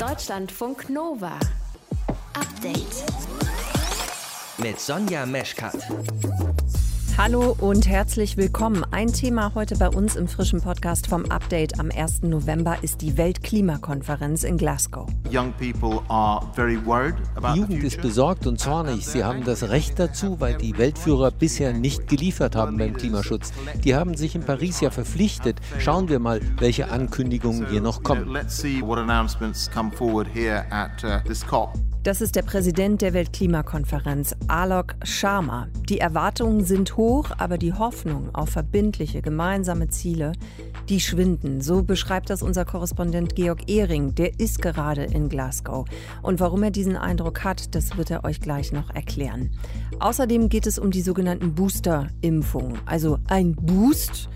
Deutschlandfunk Nova. Update. Mit Sonja Meschkat. Hallo und herzlich willkommen. Ein Thema heute bei uns im frischen Podcast vom Update am 1. November ist die Weltklimakonferenz in Glasgow. Die Jugend ist besorgt und zornig. Sie haben das Recht dazu, weil die Weltführer bisher nicht geliefert haben beim Klimaschutz. Die haben sich in Paris ja verpflichtet. Schauen wir mal, welche Ankündigungen hier noch kommen. Das ist der Präsident der Weltklimakonferenz, Alok Sharma. Die Erwartungen sind hoch, aber die Hoffnung auf verbindliche gemeinsame Ziele, die schwinden. So beschreibt das unser Korrespondent Georg Ehring. Der ist gerade in Glasgow. Und warum er diesen Eindruck hat, das wird er euch gleich noch erklären. Außerdem geht es um die sogenannten Booster-Impfungen. Also ein Boost,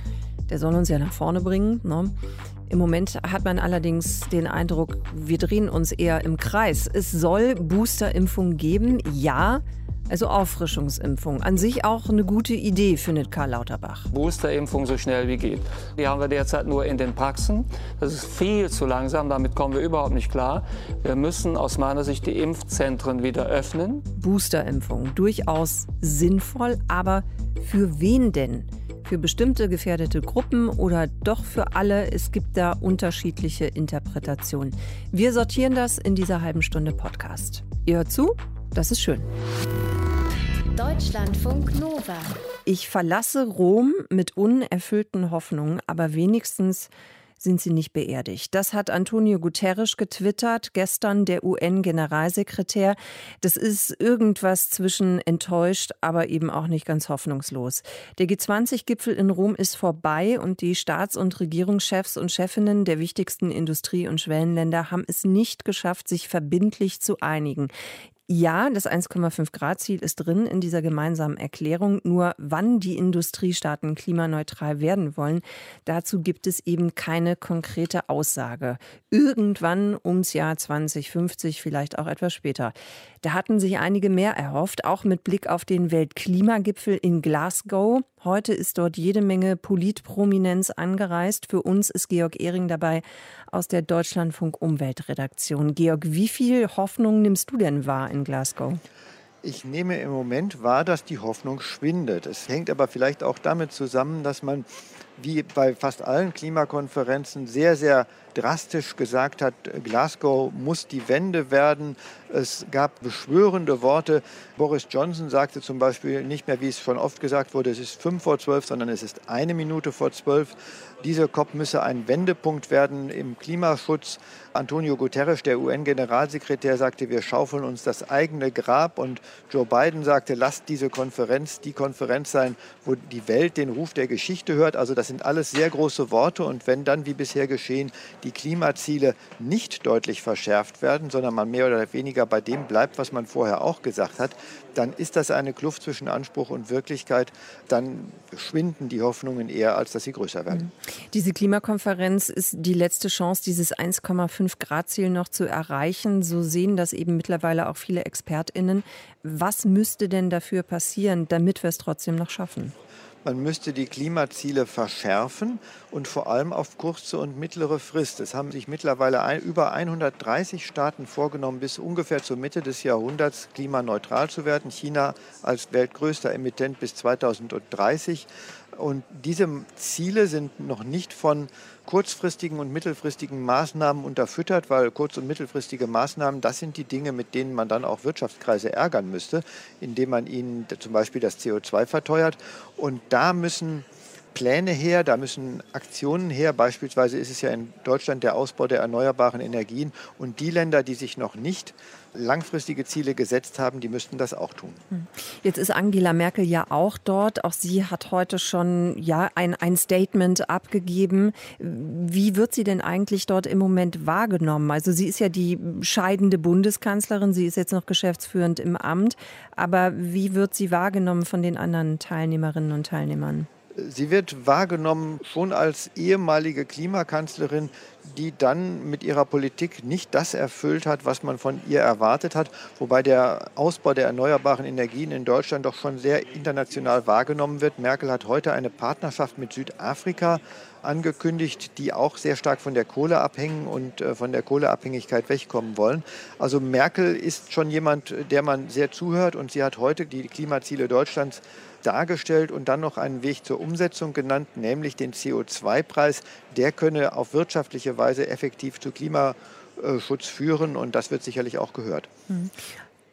der soll uns ja nach vorne bringen. Ne? Im Moment hat man allerdings den Eindruck, wir drehen uns eher im Kreis. Es soll Boosterimpfungen geben, ja. Also Auffrischungsimpfung. An sich auch eine gute Idee, findet Karl Lauterbach. Boosterimpfung so schnell wie geht. Die haben wir derzeit nur in den Praxen. Das ist viel zu langsam, damit kommen wir überhaupt nicht klar. Wir müssen aus meiner Sicht die Impfzentren wieder öffnen. Boosterimpfung, durchaus sinnvoll, aber für wen denn? Für bestimmte gefährdete Gruppen oder doch für alle. Es gibt da unterschiedliche Interpretationen. Wir sortieren das in dieser halben Stunde Podcast. Ihr hört zu? Das ist schön. Deutschlandfunk Nova. Ich verlasse Rom mit unerfüllten Hoffnungen, aber wenigstens sind sie nicht beerdigt. Das hat Antonio Guterres getwittert, gestern der UN-Generalsekretär. Das ist irgendwas zwischen enttäuscht, aber eben auch nicht ganz hoffnungslos. Der G20-Gipfel in Rom ist vorbei und die Staats- und Regierungschefs und Chefinnen der wichtigsten Industrie- und Schwellenländer haben es nicht geschafft, sich verbindlich zu einigen. Ja, das 1,5 Grad Ziel ist drin in dieser gemeinsamen Erklärung. Nur wann die Industriestaaten klimaneutral werden wollen, dazu gibt es eben keine konkrete Aussage. Irgendwann ums Jahr 2050, vielleicht auch etwas später. Da hatten sich einige mehr erhofft, auch mit Blick auf den Weltklimagipfel in Glasgow. Heute ist dort jede Menge Politprominenz angereist. Für uns ist Georg Ehring dabei aus der Deutschlandfunk Umweltredaktion. Georg, wie viel Hoffnung nimmst du denn wahr in Glasgow? Ich nehme im Moment wahr, dass die Hoffnung schwindet. Es hängt aber vielleicht auch damit zusammen, dass man wie bei fast allen Klimakonferenzen sehr, sehr drastisch gesagt hat, Glasgow muss die Wende werden. Es gab beschwörende Worte. Boris Johnson sagte zum Beispiel nicht mehr, wie es schon oft gesagt wurde, es ist fünf vor zwölf, sondern es ist eine Minute vor zwölf. Diese COP müsse ein Wendepunkt werden im Klimaschutz. Antonio Guterres, der UN-Generalsekretär, sagte, wir schaufeln uns das eigene Grab. Und Joe Biden sagte, lasst diese Konferenz die Konferenz sein, wo die Welt den Ruf der Geschichte hört. Also das sind alles sehr große Worte. Und wenn dann, wie bisher geschehen, die Klimaziele nicht deutlich verschärft werden, sondern man mehr oder weniger bei dem bleibt, was man vorher auch gesagt hat, dann ist das eine Kluft zwischen Anspruch und Wirklichkeit. Dann schwinden die Hoffnungen eher, als dass sie größer werden. Diese Klimakonferenz ist die letzte Chance, dieses 1,5 Grad Ziel noch zu erreichen. So sehen das eben mittlerweile auch viele Expertinnen. Was müsste denn dafür passieren, damit wir es trotzdem noch schaffen? Man müsste die Klimaziele verschärfen und vor allem auf kurze und mittlere Frist. Es haben sich mittlerweile ein, über 130 Staaten vorgenommen, bis ungefähr zur Mitte des Jahrhunderts klimaneutral zu werden. China als weltgrößter Emittent bis 2030. Und diese Ziele sind noch nicht von kurzfristigen und mittelfristigen Maßnahmen unterfüttert, weil kurz- und mittelfristige Maßnahmen, das sind die Dinge, mit denen man dann auch Wirtschaftskreise ärgern müsste, indem man ihnen zum Beispiel das CO2 verteuert. Und da müssen Pläne her, da müssen Aktionen her. Beispielsweise ist es ja in Deutschland der Ausbau der erneuerbaren Energien. Und die Länder, die sich noch nicht langfristige Ziele gesetzt haben, die müssten das auch tun. Hm. Jetzt ist Angela Merkel ja auch dort. Auch sie hat heute schon ja, ein, ein Statement abgegeben. Wie wird sie denn eigentlich dort im Moment wahrgenommen? Also sie ist ja die scheidende Bundeskanzlerin, sie ist jetzt noch geschäftsführend im Amt. Aber wie wird sie wahrgenommen von den anderen Teilnehmerinnen und Teilnehmern? Sie wird wahrgenommen schon als ehemalige Klimakanzlerin, die dann mit ihrer Politik nicht das erfüllt hat, was man von ihr erwartet hat, wobei der Ausbau der erneuerbaren Energien in Deutschland doch schon sehr international wahrgenommen wird. Merkel hat heute eine Partnerschaft mit Südafrika angekündigt, die auch sehr stark von der Kohle abhängen und äh, von der Kohleabhängigkeit wegkommen wollen. Also Merkel ist schon jemand, der man sehr zuhört und sie hat heute die Klimaziele Deutschlands dargestellt und dann noch einen Weg zur Umsetzung genannt, nämlich den CO2-Preis. Der könne auf wirtschaftliche Weise effektiv zu Klimaschutz führen und das wird sicherlich auch gehört.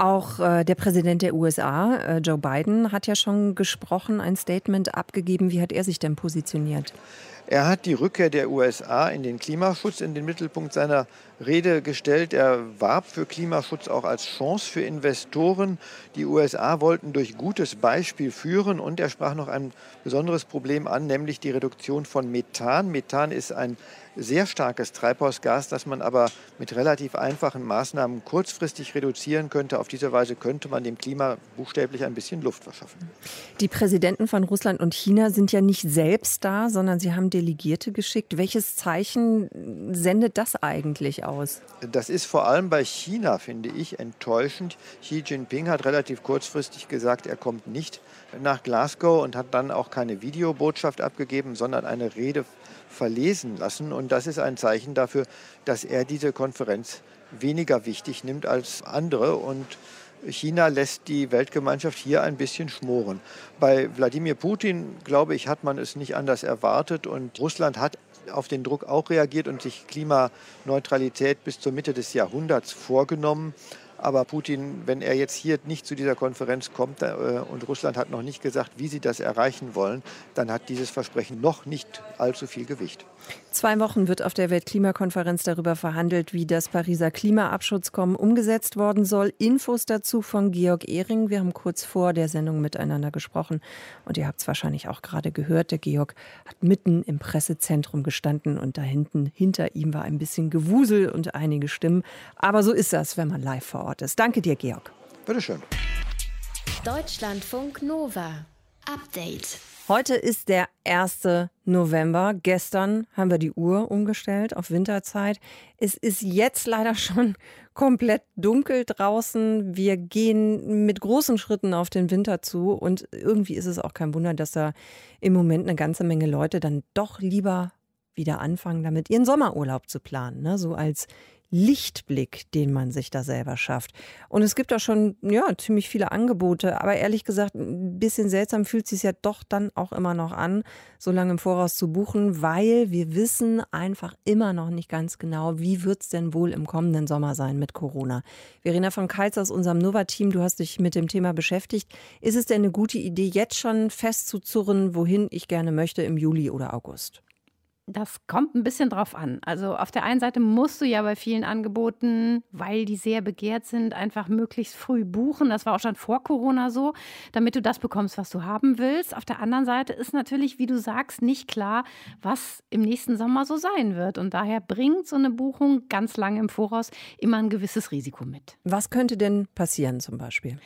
Auch äh, der Präsident der USA, äh, Joe Biden, hat ja schon gesprochen, ein Statement abgegeben. Wie hat er sich denn positioniert? Er hat die Rückkehr der USA in den Klimaschutz in den Mittelpunkt seiner Rede gestellt. Er warb für Klimaschutz auch als Chance für Investoren. Die USA wollten durch gutes Beispiel führen und er sprach noch ein besonderes Problem an, nämlich die Reduktion von Methan. Methan ist ein sehr starkes Treibhausgas, das man aber mit relativ einfachen Maßnahmen kurzfristig reduzieren könnte. Auf diese Weise könnte man dem Klima buchstäblich ein bisschen Luft verschaffen. Die Präsidenten von Russland und China sind ja nicht selbst da, sondern sie haben Delegierte geschickt. Welches Zeichen sendet das eigentlich aus? Das ist vor allem bei China, finde ich, enttäuschend. Xi Jinping hat relativ kurzfristig gesagt, er kommt nicht nach Glasgow und hat dann auch keine Videobotschaft abgegeben, sondern eine Rede verlesen lassen. Und das ist ein Zeichen dafür, dass er diese Konferenz weniger wichtig nimmt als andere. Und China lässt die Weltgemeinschaft hier ein bisschen schmoren. Bei Wladimir Putin, glaube ich, hat man es nicht anders erwartet. Und Russland hat auf den Druck auch reagiert und sich Klimaneutralität bis zur Mitte des Jahrhunderts vorgenommen. Aber Putin, wenn er jetzt hier nicht zu dieser Konferenz kommt äh, und Russland hat noch nicht gesagt, wie sie das erreichen wollen, dann hat dieses Versprechen noch nicht allzu viel Gewicht. Zwei Wochen wird auf der Weltklimakonferenz darüber verhandelt, wie das Pariser Klimaabschutzkommen umgesetzt worden soll. Infos dazu von Georg Ehring. Wir haben kurz vor der Sendung miteinander gesprochen und ihr habt es wahrscheinlich auch gerade gehört. Der Georg hat mitten im Pressezentrum gestanden und da hinten hinter ihm war ein bisschen Gewusel und einige Stimmen. Aber so ist das, wenn man live vor Ort ist. Danke dir, Georg. Bitteschön. Deutschlandfunk Nova. Update. Heute ist der 1. November. Gestern haben wir die Uhr umgestellt auf Winterzeit. Es ist jetzt leider schon komplett dunkel draußen. Wir gehen mit großen Schritten auf den Winter zu und irgendwie ist es auch kein Wunder, dass da im Moment eine ganze Menge Leute dann doch lieber wieder anfangen, damit ihren Sommerurlaub zu planen. Ne? So als Lichtblick, den man sich da selber schafft. Und es gibt auch schon ja, ziemlich viele Angebote, aber ehrlich gesagt, ein bisschen seltsam fühlt es sich ja doch dann auch immer noch an, so lange im Voraus zu buchen, weil wir wissen einfach immer noch nicht ganz genau, wie wird es denn wohl im kommenden Sommer sein mit Corona. Verena von Keitz aus unserem Nova-Team, du hast dich mit dem Thema beschäftigt. Ist es denn eine gute Idee, jetzt schon festzuzurren, wohin ich gerne möchte im Juli oder August? Das kommt ein bisschen drauf an. Also auf der einen Seite musst du ja bei vielen Angeboten, weil die sehr begehrt sind, einfach möglichst früh buchen. Das war auch schon vor Corona so, damit du das bekommst, was du haben willst. Auf der anderen Seite ist natürlich, wie du sagst, nicht klar, was im nächsten Sommer so sein wird. Und daher bringt so eine Buchung ganz lange im Voraus immer ein gewisses Risiko mit. Was könnte denn passieren zum Beispiel?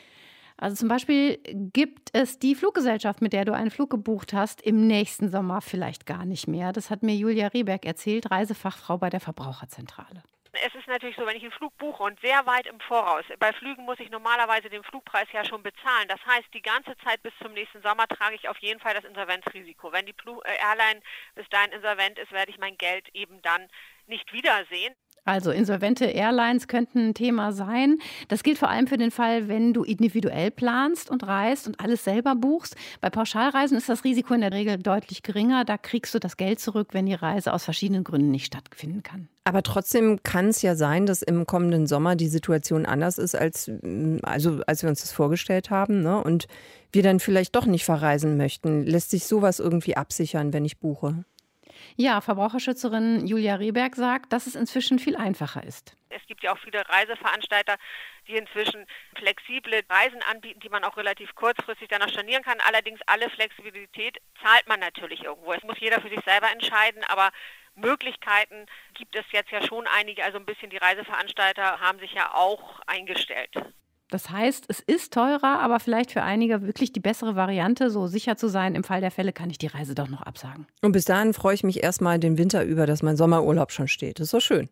Also zum Beispiel gibt es die Fluggesellschaft, mit der du einen Flug gebucht hast, im nächsten Sommer vielleicht gar nicht mehr. Das hat mir Julia Rieberg erzählt, Reisefachfrau bei der Verbraucherzentrale. Es ist natürlich so, wenn ich einen Flug buche und sehr weit im Voraus, bei Flügen muss ich normalerweise den Flugpreis ja schon bezahlen. Das heißt, die ganze Zeit bis zum nächsten Sommer trage ich auf jeden Fall das Insolvenzrisiko. Wenn die äh, Airline bis dahin insolvent ist, werde ich mein Geld eben dann nicht wiedersehen. Also insolvente Airlines könnten ein Thema sein. Das gilt vor allem für den Fall, wenn du individuell planst und reist und alles selber buchst. Bei Pauschalreisen ist das Risiko in der Regel deutlich geringer. Da kriegst du das Geld zurück, wenn die Reise aus verschiedenen Gründen nicht stattfinden kann. Aber trotzdem kann es ja sein, dass im kommenden Sommer die Situation anders ist, als, also, als wir uns das vorgestellt haben. Ne? Und wir dann vielleicht doch nicht verreisen möchten. Lässt sich sowas irgendwie absichern, wenn ich buche? Ja, Verbraucherschützerin Julia Rehberg sagt, dass es inzwischen viel einfacher ist. Es gibt ja auch viele Reiseveranstalter, die inzwischen flexible Reisen anbieten, die man auch relativ kurzfristig dann noch stornieren kann. Allerdings alle Flexibilität zahlt man natürlich irgendwo. Es muss jeder für sich selber entscheiden, aber Möglichkeiten gibt es jetzt ja schon einige. Also ein bisschen die Reiseveranstalter haben sich ja auch eingestellt. Das heißt, es ist teurer, aber vielleicht für einige wirklich die bessere Variante, so sicher zu sein, im Fall der Fälle kann ich die Reise doch noch absagen. Und bis dahin freue ich mich erstmal den Winter über, dass mein Sommerurlaub schon steht. Das ist so schön.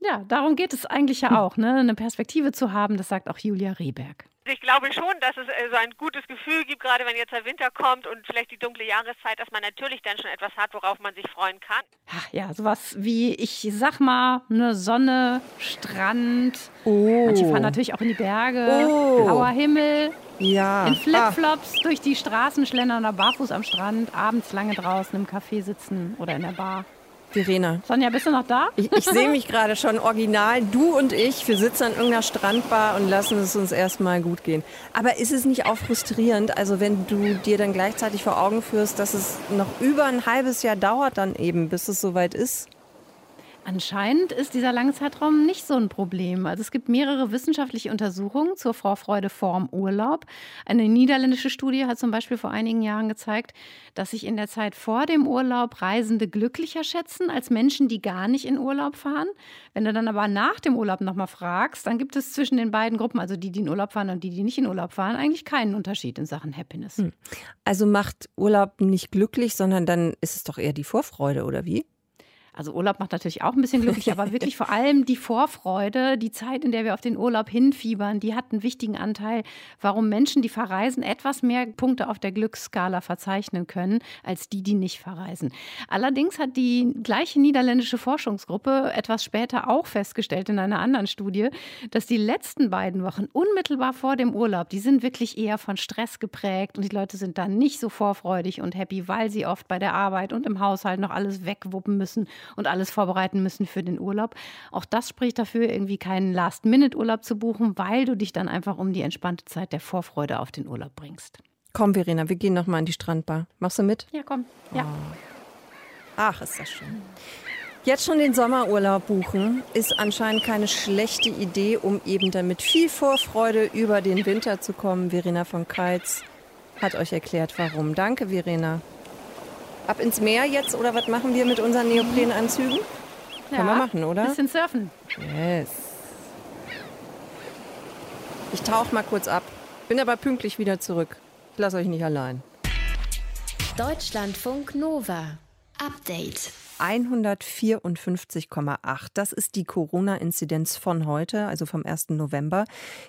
Ja, darum geht es eigentlich ja auch, ne? eine Perspektive zu haben, das sagt auch Julia Rehberg. Ich glaube schon, dass es äh, so ein gutes Gefühl gibt, gerade wenn jetzt der Winter kommt und vielleicht die dunkle Jahreszeit, dass man natürlich dann schon etwas hat, worauf man sich freuen kann. Ach ja, sowas wie, ich sag mal, eine Sonne, Strand. Oh. Manche fahren natürlich auch in die Berge, Oh. blauer Himmel, Ja. in Flipflops durch die Straßen schlendern oder barfuß am Strand, abends lange draußen im Café sitzen oder in der Bar. Verena. Sonja, bist du noch da? Ich, ich sehe mich gerade schon original. Du und ich, wir sitzen an irgendeiner Strandbar und lassen es uns erstmal gut gehen. Aber ist es nicht auch frustrierend, also wenn du dir dann gleichzeitig vor Augen führst, dass es noch über ein halbes Jahr dauert dann eben, bis es soweit ist? Anscheinend ist dieser lange Zeitraum nicht so ein Problem. Also es gibt mehrere wissenschaftliche Untersuchungen zur Vorfreude vorm Urlaub. Eine niederländische Studie hat zum Beispiel vor einigen Jahren gezeigt, dass sich in der Zeit vor dem Urlaub Reisende glücklicher schätzen als Menschen, die gar nicht in Urlaub fahren. Wenn du dann aber nach dem Urlaub nochmal fragst, dann gibt es zwischen den beiden Gruppen, also die, die in Urlaub fahren und die, die nicht in Urlaub fahren, eigentlich keinen Unterschied in Sachen Happiness. Also macht Urlaub nicht glücklich, sondern dann ist es doch eher die Vorfreude, oder wie? Also Urlaub macht natürlich auch ein bisschen glücklich, aber wirklich vor allem die Vorfreude, die Zeit, in der wir auf den Urlaub hinfiebern, die hat einen wichtigen Anteil, warum Menschen, die verreisen, etwas mehr Punkte auf der Glücksskala verzeichnen können, als die, die nicht verreisen. Allerdings hat die gleiche niederländische Forschungsgruppe etwas später auch festgestellt in einer anderen Studie, dass die letzten beiden Wochen unmittelbar vor dem Urlaub, die sind wirklich eher von Stress geprägt und die Leute sind dann nicht so vorfreudig und happy, weil sie oft bei der Arbeit und im Haushalt noch alles wegwuppen müssen und alles vorbereiten müssen für den Urlaub. Auch das spricht dafür, irgendwie keinen Last-Minute-Urlaub zu buchen, weil du dich dann einfach um die entspannte Zeit der Vorfreude auf den Urlaub bringst. Komm, Verena, wir gehen noch mal an die Strandbar. Machst du mit? Ja, komm. Ja. Ach, ist das schön. Jetzt schon den Sommerurlaub buchen ist anscheinend keine schlechte Idee, um eben dann mit viel Vorfreude über den Winter zu kommen. Verena von Keitz hat euch erklärt, warum. Danke, Verena. Ab ins Meer jetzt oder was machen wir mit unseren Neoprenanzügen? Können wir machen, oder? Bisschen surfen. Yes. Ich tauche mal kurz ab. Bin aber pünktlich wieder zurück. Ich lasse euch nicht allein. Deutschlandfunk Nova. Update. 154,8. Das ist die Corona-Inzidenz von heute, also vom 1. November.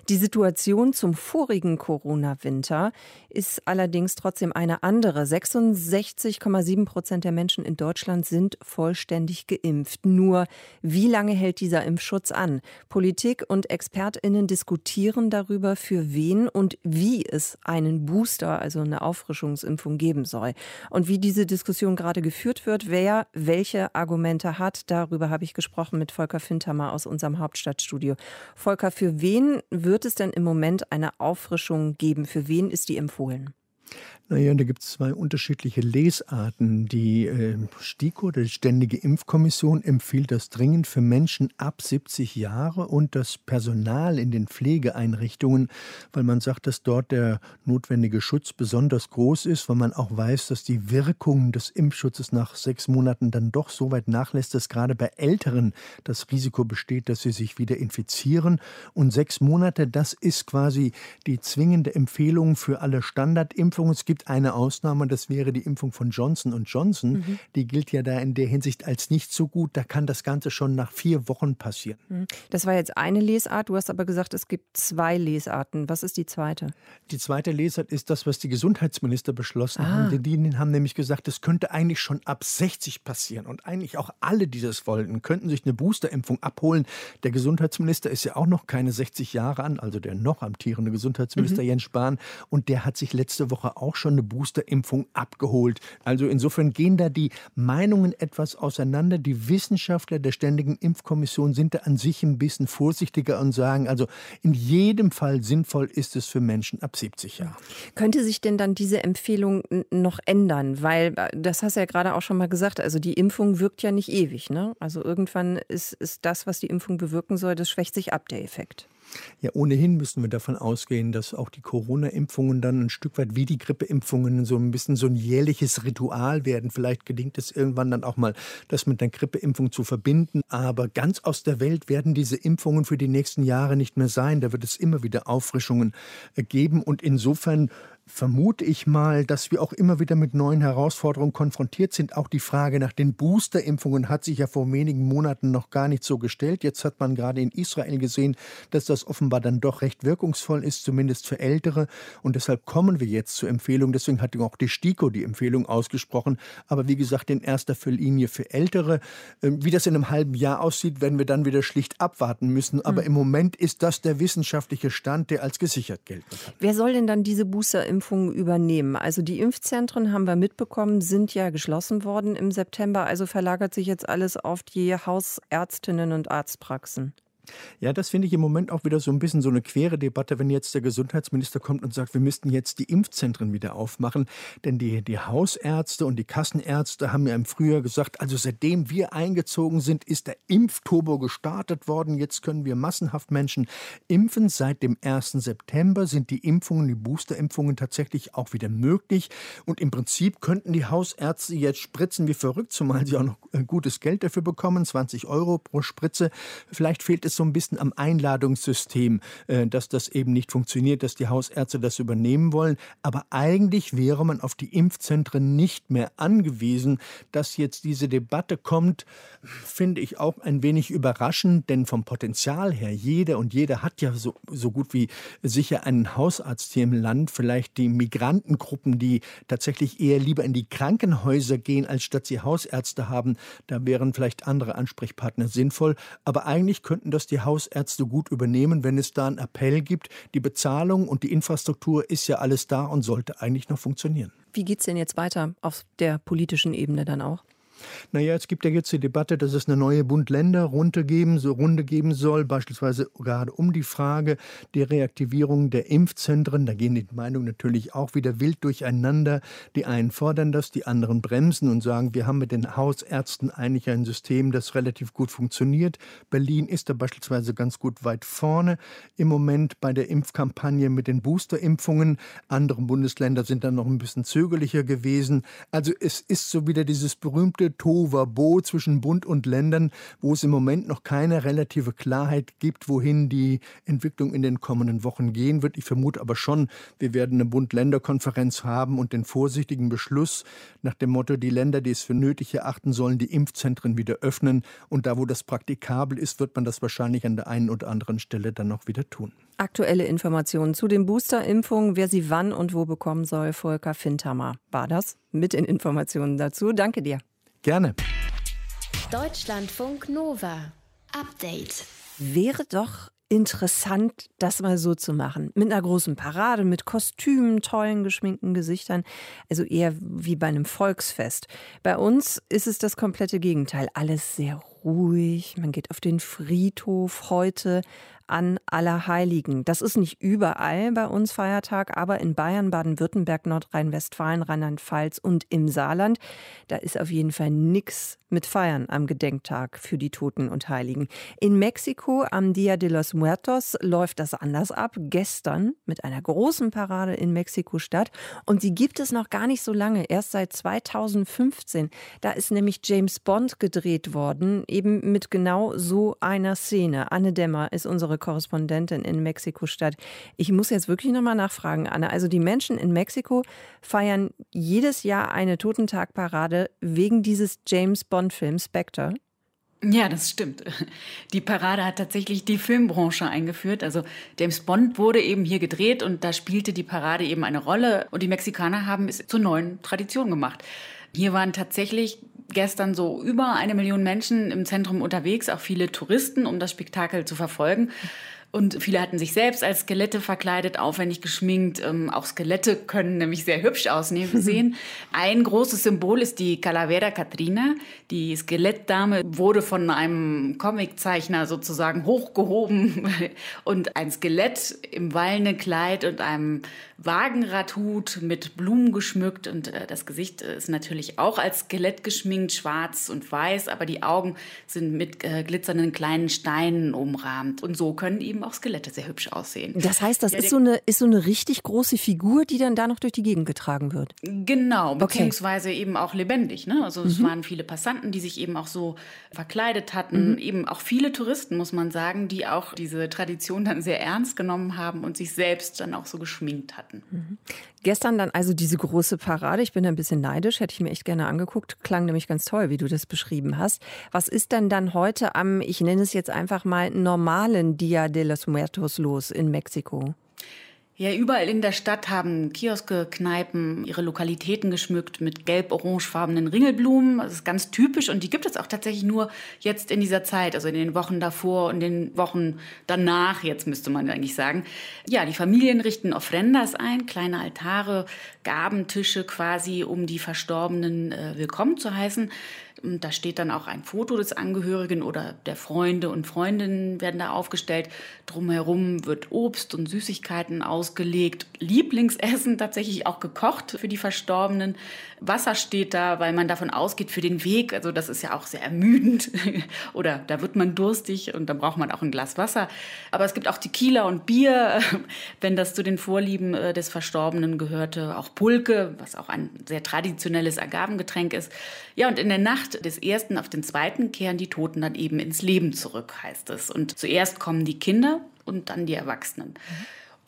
Die Situation zum vorigen Corona-Winter ist allerdings trotzdem eine andere. 66,7 Prozent der Menschen in Deutschland sind vollständig geimpft. Nur wie lange hält dieser Impfschutz an? Politik und ExpertInnen diskutieren darüber, für wen und wie es einen Booster, also eine Auffrischungsimpfung geben soll. Und wie diese Diskussion gerade geführt wird, wer welche Argumente hat, darüber habe ich gesprochen mit Volker Fintermer aus unserem Hauptstadtstudio. Volker, für wen wird es denn im Moment eine Auffrischung geben? Für wen ist die empfohlen? Naja, da gibt es zwei unterschiedliche Lesarten. Die äh, STIKO, die Ständige Impfkommission, empfiehlt das dringend für Menschen ab 70 Jahre und das Personal in den Pflegeeinrichtungen, weil man sagt, dass dort der notwendige Schutz besonders groß ist, weil man auch weiß, dass die Wirkung des Impfschutzes nach sechs Monaten dann doch so weit nachlässt, dass gerade bei Älteren das Risiko besteht, dass sie sich wieder infizieren. Und sechs Monate, das ist quasi die zwingende Empfehlung für alle Standardimpfungen. Es gibt eine Ausnahme, das wäre die Impfung von Johnson Johnson. Mhm. Die gilt ja da in der Hinsicht als nicht so gut. Da kann das Ganze schon nach vier Wochen passieren. Das war jetzt eine Lesart. Du hast aber gesagt, es gibt zwei Lesarten. Was ist die zweite? Die zweite Lesart ist das, was die Gesundheitsminister beschlossen Ah. haben. Die, die haben nämlich gesagt, es könnte eigentlich schon ab 60 passieren. Und eigentlich auch alle, die das wollten, könnten sich eine Boosterimpfung abholen. Der Gesundheitsminister ist ja auch noch keine 60 Jahre an, also der noch amtierende Gesundheitsminister Mhm. Jens Spahn. Und der hat sich letzte Woche auch schon eine Boosterimpfung abgeholt. Also insofern gehen da die Meinungen etwas auseinander. Die Wissenschaftler der Ständigen Impfkommission sind da an sich ein bisschen vorsichtiger und sagen, also in jedem Fall sinnvoll ist es für Menschen ab 70 Jahren. Könnte sich denn dann diese Empfehlung noch ändern? Weil, äh, das hast du ja gerade auch schon mal gesagt, also die Impfung wirkt ja nicht ewig. Ne? Also irgendwann ist, ist das, was die Impfung bewirken soll, das schwächt sich ab, der Effekt. Ja, ohnehin müssen wir davon ausgehen, dass auch die Corona-Impfungen dann ein Stück weit wie die Grippeimpfungen so ein bisschen so ein jährliches Ritual werden. Vielleicht gelingt es irgendwann dann auch mal, das mit der Grippeimpfung zu verbinden. Aber ganz aus der Welt werden diese Impfungen für die nächsten Jahre nicht mehr sein. Da wird es immer wieder Auffrischungen äh, geben. Und insofern vermute ich mal, dass wir auch immer wieder mit neuen Herausforderungen konfrontiert sind. Auch die Frage nach den Boosterimpfungen hat sich ja vor wenigen Monaten noch gar nicht so gestellt. Jetzt hat man gerade in Israel gesehen, dass das offenbar dann doch recht wirkungsvoll ist, zumindest für Ältere. Und deshalb kommen wir jetzt zur Empfehlung. Deswegen hat auch die STIKO die Empfehlung ausgesprochen. Aber wie gesagt, in erster Linie für Ältere. Ähm, wie das in einem halben Jahr aussieht, werden wir dann wieder schlicht abwarten müssen. Aber mhm. im Moment ist das der wissenschaftliche Stand, der als gesichert gilt. Wer soll denn dann diese Boosterimpfung Impfungen übernehmen. Also die Impfzentren haben wir mitbekommen, sind ja geschlossen worden im September. Also verlagert sich jetzt alles auf die Hausärztinnen und Arztpraxen. Ja, das finde ich im Moment auch wieder so ein bisschen so eine quere Debatte, wenn jetzt der Gesundheitsminister kommt und sagt, wir müssten jetzt die Impfzentren wieder aufmachen. Denn die, die Hausärzte und die Kassenärzte haben ja im Frühjahr gesagt, also seitdem wir eingezogen sind, ist der Impfturbo gestartet worden. Jetzt können wir massenhaft Menschen impfen. Seit dem 1. September sind die Impfungen, die Boosterimpfungen tatsächlich auch wieder möglich. Und im Prinzip könnten die Hausärzte jetzt spritzen wie verrückt, zumal sie auch noch gutes Geld dafür bekommen, 20 Euro pro Spritze. Vielleicht fehlt es so ein bisschen am Einladungssystem, äh, dass das eben nicht funktioniert, dass die Hausärzte das übernehmen wollen. Aber eigentlich wäre man auf die Impfzentren nicht mehr angewiesen. Dass jetzt diese Debatte kommt, finde ich auch ein wenig überraschend, denn vom Potenzial her, jeder und jeder hat ja so, so gut wie sicher einen Hausarzt hier im Land. Vielleicht die Migrantengruppen, die tatsächlich eher lieber in die Krankenhäuser gehen, als statt sie Hausärzte haben. Da wären vielleicht andere Ansprechpartner sinnvoll. Aber eigentlich könnten das die Hausärzte gut übernehmen, wenn es da einen Appell gibt. Die Bezahlung und die Infrastruktur ist ja alles da und sollte eigentlich noch funktionieren. Wie geht es denn jetzt weiter auf der politischen Ebene dann auch? Naja, es gibt ja jetzt die Debatte, dass es eine neue Bund-Länder-Runde geben, so Runde geben soll, beispielsweise gerade um die Frage der Reaktivierung der Impfzentren. Da gehen die Meinungen natürlich auch wieder wild durcheinander. Die einen fordern das, die anderen bremsen und sagen, wir haben mit den Hausärzten eigentlich ein System, das relativ gut funktioniert. Berlin ist da beispielsweise ganz gut weit vorne im Moment bei der Impfkampagne mit den Boosterimpfungen. Andere Bundesländer sind dann noch ein bisschen zögerlicher gewesen. Also es ist so wieder dieses berühmte Tovabo zwischen Bund und Ländern, wo es im Moment noch keine relative Klarheit gibt, wohin die Entwicklung in den kommenden Wochen gehen wird. Ich vermute aber schon, wir werden eine Bund-Länder-Konferenz haben und den vorsichtigen Beschluss nach dem Motto, die Länder, die es für nötig erachten, sollen die Impfzentren wieder öffnen. Und da, wo das praktikabel ist, wird man das wahrscheinlich an der einen oder anderen Stelle dann noch wieder tun. Aktuelle Informationen zu den Boosterimpfungen, wer sie wann und wo bekommen soll, Volker Findhammer war das mit den Informationen dazu. Danke dir. Gerne. Deutschlandfunk Nova. Update. Wäre doch interessant, das mal so zu machen. Mit einer großen Parade, mit Kostümen, tollen geschminkten Gesichtern. Also eher wie bei einem Volksfest. Bei uns ist es das komplette Gegenteil. Alles sehr ruhig. Man geht auf den Friedhof heute an Allerheiligen. Das ist nicht überall bei uns Feiertag, aber in Bayern, Baden-Württemberg, Nordrhein-Westfalen, Rheinland-Pfalz und im Saarland, da ist auf jeden Fall nichts mit Feiern am Gedenktag für die Toten und Heiligen. In Mexiko am Dia de los Muertos läuft das anders ab. Gestern mit einer großen Parade in Mexiko-Stadt. Und die gibt es noch gar nicht so lange, erst seit 2015. Da ist nämlich James Bond gedreht worden, eben mit genau so einer Szene. Anne Dämmer ist unsere Korrespondentin in Mexiko-Stadt. Ich muss jetzt wirklich nochmal nachfragen, Anne. Also die Menschen in Mexiko feiern jedes Jahr eine Totentagparade wegen dieses James Bond-Film Spectre. Ja, das stimmt. Die Parade hat tatsächlich die Filmbranche eingeführt. Also James Bond wurde eben hier gedreht und da spielte die Parade eben eine Rolle und die Mexikaner haben es zur neuen Tradition gemacht. Hier waren tatsächlich gestern so über eine Million Menschen im Zentrum unterwegs, auch viele Touristen, um das Spektakel zu verfolgen. Und viele hatten sich selbst als Skelette verkleidet, aufwendig geschminkt. Ähm, auch Skelette können nämlich sehr hübsch aussehen. Ein großes Symbol ist die Calavera Catrina. Die Skelettdame wurde von einem Comiczeichner sozusagen hochgehoben und ein Skelett im wallenden Kleid und einem Wagenradhut mit Blumen geschmückt und äh, das Gesicht ist natürlich auch als Skelett geschminkt, schwarz und weiß, aber die Augen sind mit äh, glitzernden kleinen Steinen umrahmt. Und so können eben eben auch Skelette sehr hübsch aussehen. Das heißt, das Ja, ist, so eine, ist so eine richtig große Figur, die dann da noch durch die Gegend getragen wird. Genau, Okay. beziehungsweise eben auch lebendig. Ne? Also es Mhm. waren viele Passanten, die sich eben auch so verkleidet hatten. Mhm. Eben auch viele Touristen, muss man sagen, die auch diese Tradition dann sehr ernst genommen haben und sich selbst dann auch so geschminkt hatten. Gestern dann also diese große Parade. Ich bin ein bisschen neidisch, hätte ich mir echt gerne angeguckt. Klang nämlich ganz toll, wie du das beschrieben hast. Was ist denn dann heute am, ich nenne es jetzt einfach mal, normalen Dia de los Muertos los in Mexiko? Ja, überall in der Stadt haben Kioske, Kneipen ihre Lokalitäten geschmückt mit gelb-orangefarbenen Ringelblumen. Das ist ganz typisch und die gibt es auch tatsächlich nur jetzt in dieser Zeit, also in den Wochen davor und den Wochen danach, jetzt müsste man eigentlich sagen. Ja, die Familien richten Ofrendas ein, kleine Altare, Gabentische quasi, um die Verstorbenen äh, willkommen zu heißen. Da steht dann auch ein Foto des Angehörigen oder der Freunde und Freundinnen werden da aufgestellt. Drumherum wird Obst und Süßigkeiten ausgelegt. Lieblingsessen tatsächlich auch gekocht für die Verstorbenen. Wasser steht da, weil man davon ausgeht für den Weg. Also das ist ja auch sehr ermüdend. oder da wird man durstig und dann braucht man auch ein Glas Wasser. Aber es gibt auch Tequila und Bier, wenn das zu den Vorlieben äh, des Verstorbenen gehörte. Auch Pulque, was auch ein sehr traditionelles Agavengetränk ist. Ja, und in der Nacht des ersten auf den zweiten kehren die Toten dann eben ins Leben zurück, heißt es. Und zuerst kommen die Kinder und dann die Erwachsenen.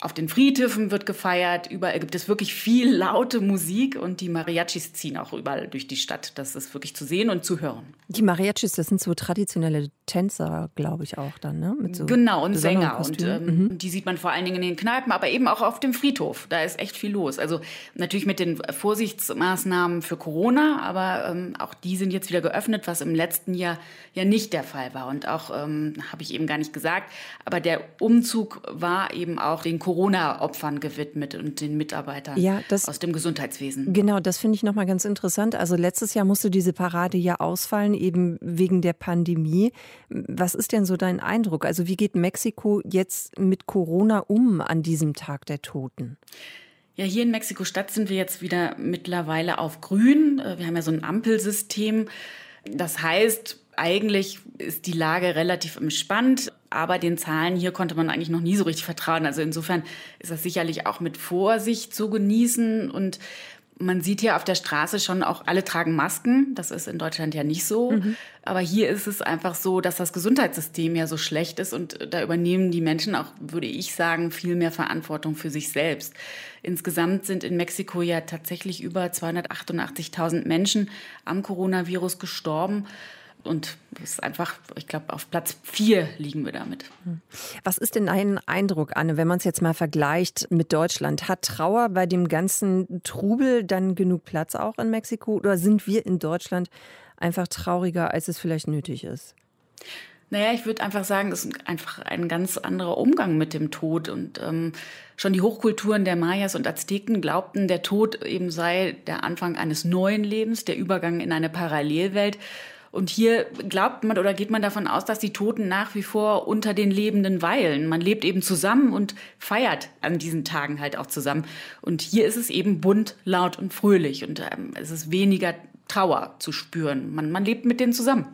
Auf den Friedhöfen wird gefeiert, überall gibt es wirklich viel laute Musik und die Mariachis ziehen auch überall durch die Stadt. Das ist wirklich zu sehen und zu hören. Die Mariachis, das sind so traditionelle Tänzer, glaube ich auch dann, ne? So genau, und Sänger. Und ähm, Mhm. die sieht man vor allen Dingen in den Kneipen, aber eben auch auf dem Friedhof. Da ist echt viel los. Also natürlich mit den Vorsichtsmaßnahmen für Corona, aber ähm, auch die sind jetzt wieder geöffnet, was im letzten Jahr ja nicht der Fall war. Und auch, ähm, habe ich eben gar nicht gesagt, aber der Umzug war eben auch den Corona-Opfern gewidmet und den Mitarbeitern Ja, das- aus dem Gesundheitswesen. Genau, das finde ich nochmal ganz interessant. Also letztes Jahr musste diese Parade ja ausfallen, eben wegen der Pandemie. Was ist denn so dein Eindruck? Also wie geht Mexiko jetzt mit Corona um an diesem Tag der Toten? Ja, hier in Mexiko-Stadt sind wir jetzt wieder mittlerweile auf grün. Äh, Wir haben ja so ein Ampelsystem. Das heißt, eigentlich ist die Lage relativ entspannt, aber den Zahlen hier konnte man eigentlich noch nie so richtig vertrauen. Also insofern ist das sicherlich auch mit Vorsicht zu genießen und man sieht hier auf der Straße schon auch, alle tragen Masken. Das ist in Deutschland ja nicht so. Aber hier ist es einfach so, dass das Gesundheitssystem ja so schlecht ist und da übernehmen die Menschen auch, würde ich sagen, viel mehr Verantwortung für sich selbst. Insgesamt sind in Mexiko ja tatsächlich über 288.000 Menschen am Coronavirus gestorben. Und das ist einfach, ich glaube, auf Platz vier liegen wir damit. Was ist denn dein Eindruck, Anne, wenn man es jetzt mal vergleicht mit Deutschland? Hat Trauer bei dem ganzen Trubel dann genug Platz auch in Mexiko oder sind wir in Deutschland einfach trauriger, als es vielleicht nötig ist? Naja, ich würde einfach sagen, es ist einfach ein ganz anderer Umgang mit dem Tod. Und ähm, schon die Hochkulturen der Mayas und Azteken glaubten, der Tod eben sei der Anfang eines neuen Lebens, der Übergang in eine Parallelwelt. Und hier glaubt man oder geht man davon aus, dass die Toten nach wie vor unter den Lebenden weilen. Man lebt eben zusammen und feiert an diesen Tagen halt auch zusammen. Und hier ist es eben bunt, laut und fröhlich. Und ähm, es ist weniger Trauer zu spüren. Man, man lebt mit denen zusammen.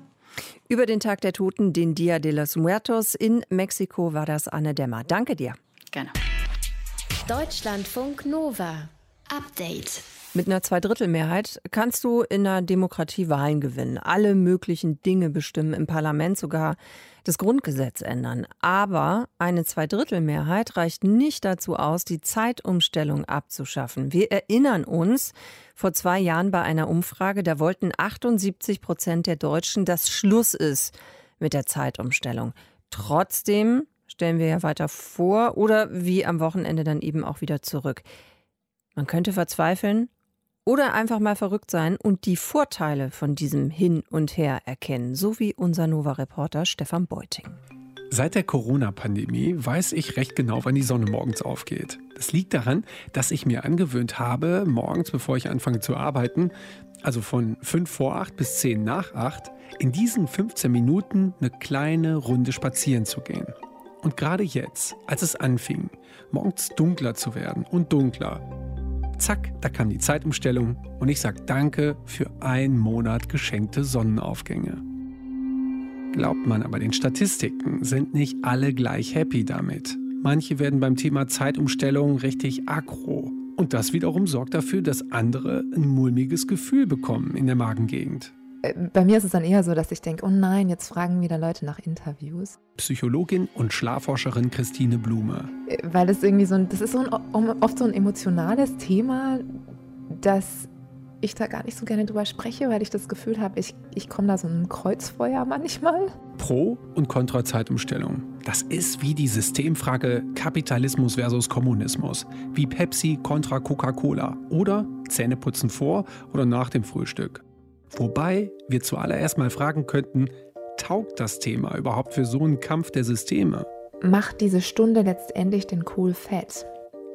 Über den Tag der Toten, den Dia de los Muertos in Mexiko, war das Anne Dämmer. Danke dir. Gerne. Deutschlandfunk Nova. Update. Mit einer Zweidrittelmehrheit kannst du in einer Demokratie Wahlen gewinnen, alle möglichen Dinge bestimmen, im Parlament sogar das Grundgesetz ändern. Aber eine Zweidrittelmehrheit reicht nicht dazu aus, die Zeitumstellung abzuschaffen. Wir erinnern uns, vor zwei Jahren bei einer Umfrage, da wollten 78 Prozent der Deutschen, dass Schluss ist mit der Zeitumstellung. Trotzdem stellen wir ja weiter vor oder wie am Wochenende dann eben auch wieder zurück. Man könnte verzweifeln oder einfach mal verrückt sein und die Vorteile von diesem Hin und Her erkennen, so wie unser Nova-Reporter Stefan Beuting. Seit der Corona-Pandemie weiß ich recht genau, wann die Sonne morgens aufgeht. Das liegt daran, dass ich mir angewöhnt habe, morgens, bevor ich anfange zu arbeiten, also von 5 vor 8 bis 10 nach 8, in diesen 15 Minuten eine kleine Runde spazieren zu gehen. Und gerade jetzt, als es anfing, morgens dunkler zu werden und dunkler, zack, da kam die Zeitumstellung und ich sage Danke für einen Monat geschenkte Sonnenaufgänge. Glaubt man aber den Statistiken, sind nicht alle gleich happy damit. Manche werden beim Thema Zeitumstellung richtig aggro. Und das wiederum sorgt dafür, dass andere ein mulmiges Gefühl bekommen in der Magengegend. Äh, bei mir ist es dann eher so, dass ich denke, oh nein, jetzt fragen wieder Leute nach Interviews. Psychologin und Schlafforscherin Christine Blume. Äh, weil das irgendwie so ein, das ist so ein, oft so ein emotionales Thema, dass ich da gar nicht so gerne drüber spreche, weil ich das Gefühl habe, ich, ich komme da so ein Kreuzfeuer manchmal. Pro- und Kontra-Zeitumstellung. Das ist wie die Systemfrage Kapitalismus versus Kommunismus. Wie Pepsi kontra Coca-Cola. Oder Zähneputzen vor oder nach dem Frühstück. Wobei wir zuallererst mal fragen könnten, taugt das Thema überhaupt für so einen Kampf der Systeme? Macht diese Stunde letztendlich den Cool Fett?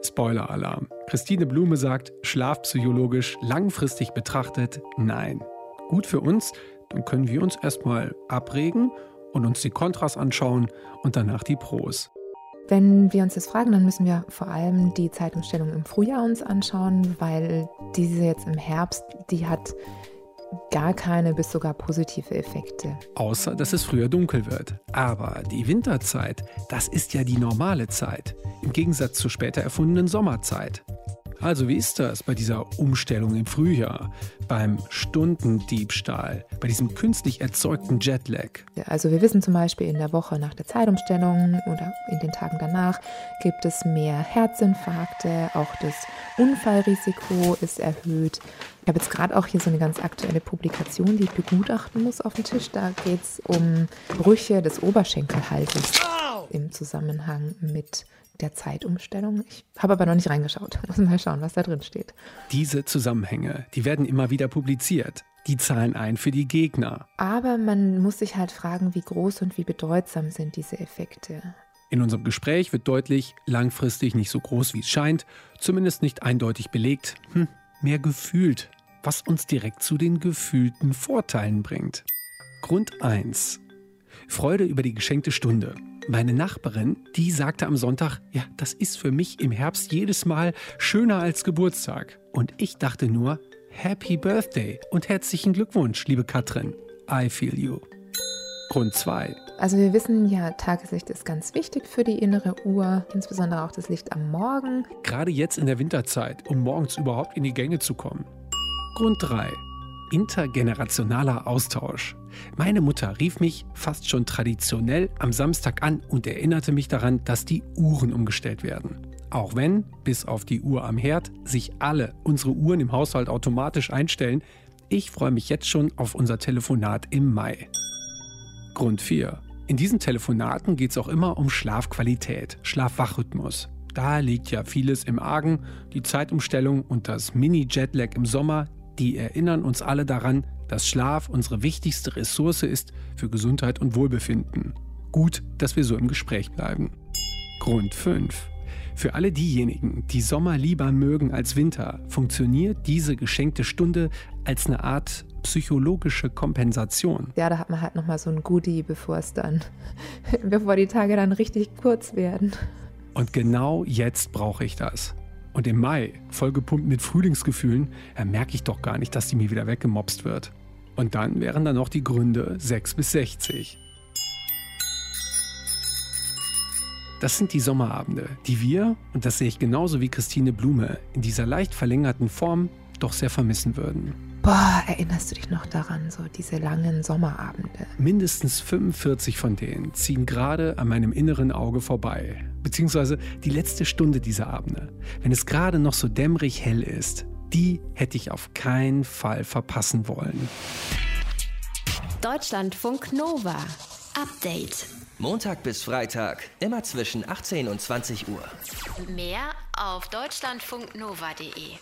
Spoiler-Alarm. Christine Blume sagt, schlafpsychologisch langfristig betrachtet, nein. Gut für uns, dann können wir uns erstmal abregen und uns die Kontras anschauen und danach die Pros. Wenn wir uns das fragen, dann müssen wir vor allem die Zeitumstellung im Frühjahr uns anschauen, weil diese jetzt im Herbst, die hat gar keine bis sogar positive Effekte. Außer, dass es früher dunkel wird. Aber die Winterzeit, das ist ja die normale Zeit, im Gegensatz zur später erfundenen Sommerzeit. Also wie ist das bei dieser Umstellung im Frühjahr, beim Stundendiebstahl, bei diesem künstlich erzeugten Jetlag? Also wir wissen zum Beispiel in der Woche nach der Zeitumstellung oder in den Tagen danach gibt es mehr Herzinfarkte, auch das Unfallrisiko ist erhöht. Ich habe jetzt gerade auch hier so eine ganz aktuelle Publikation, die ich begutachten muss auf dem Tisch. Da geht es um Brüche des Oberschenkelhalses im Zusammenhang mit der Zeitumstellung. Ich habe aber noch nicht reingeschaut. Muss mal schauen, was da drin steht. Diese Zusammenhänge, die werden immer wieder publiziert. Die zahlen ein für die Gegner. Aber man muss sich halt fragen, wie groß und wie bedeutsam sind diese Effekte. In unserem Gespräch wird deutlich, langfristig nicht so groß, wie es scheint, zumindest nicht eindeutig belegt, hm, mehr gefühlt, was uns direkt zu den gefühlten Vorteilen bringt. Grund 1. Freude über die geschenkte Stunde. Meine Nachbarin, die sagte am Sonntag, ja, das ist für mich im Herbst jedes Mal schöner als Geburtstag. Und ich dachte nur, Happy Birthday und herzlichen Glückwunsch, liebe Katrin. I feel you. Grund 2. Also wir wissen ja, Tageslicht ist ganz wichtig für die innere Uhr, insbesondere auch das Licht am Morgen. Gerade jetzt in der Winterzeit, um morgens überhaupt in die Gänge zu kommen. Grund 3 intergenerationaler Austausch. Meine Mutter rief mich fast schon traditionell am Samstag an und erinnerte mich daran, dass die Uhren umgestellt werden. Auch wenn, bis auf die Uhr am Herd, sich alle unsere Uhren im Haushalt automatisch einstellen, ich freue mich jetzt schon auf unser Telefonat im Mai. Grund 4. In diesen Telefonaten geht es auch immer um Schlafqualität, Schlafwachrhythmus. Da liegt ja vieles im Argen, die Zeitumstellung und das Mini-Jetlag im Sommer, die erinnern uns alle daran, dass Schlaf unsere wichtigste Ressource ist für Gesundheit und Wohlbefinden. Gut, dass wir so im Gespräch bleiben. Grund 5. Für alle diejenigen, die Sommer lieber mögen als Winter, funktioniert diese geschenkte Stunde als eine Art psychologische Kompensation. Ja, da hat man halt nochmal so ein Goodie, bevor es dann, bevor die Tage dann richtig kurz werden. Und genau jetzt brauche ich das. Und im Mai, vollgepumpt mit Frühlingsgefühlen, merke ich doch gar nicht, dass die mir wieder weggemobst wird. Und dann wären da noch die Gründe 6 bis 60. Das sind die Sommerabende, die wir, und das sehe ich genauso wie Christine Blume, in dieser leicht verlängerten Form doch sehr vermissen würden. Boah, erinnerst du dich noch daran, so diese langen Sommerabende? Mindestens 45 von denen ziehen gerade an meinem inneren Auge vorbei. Beziehungsweise die letzte Stunde dieser Abende, wenn es gerade noch so dämmerig hell ist, die hätte ich auf keinen Fall verpassen wollen. Deutschlandfunk Nova. Update. Montag bis Freitag, immer zwischen 18 und 20 Uhr. Mehr auf deutschlandfunknova.de.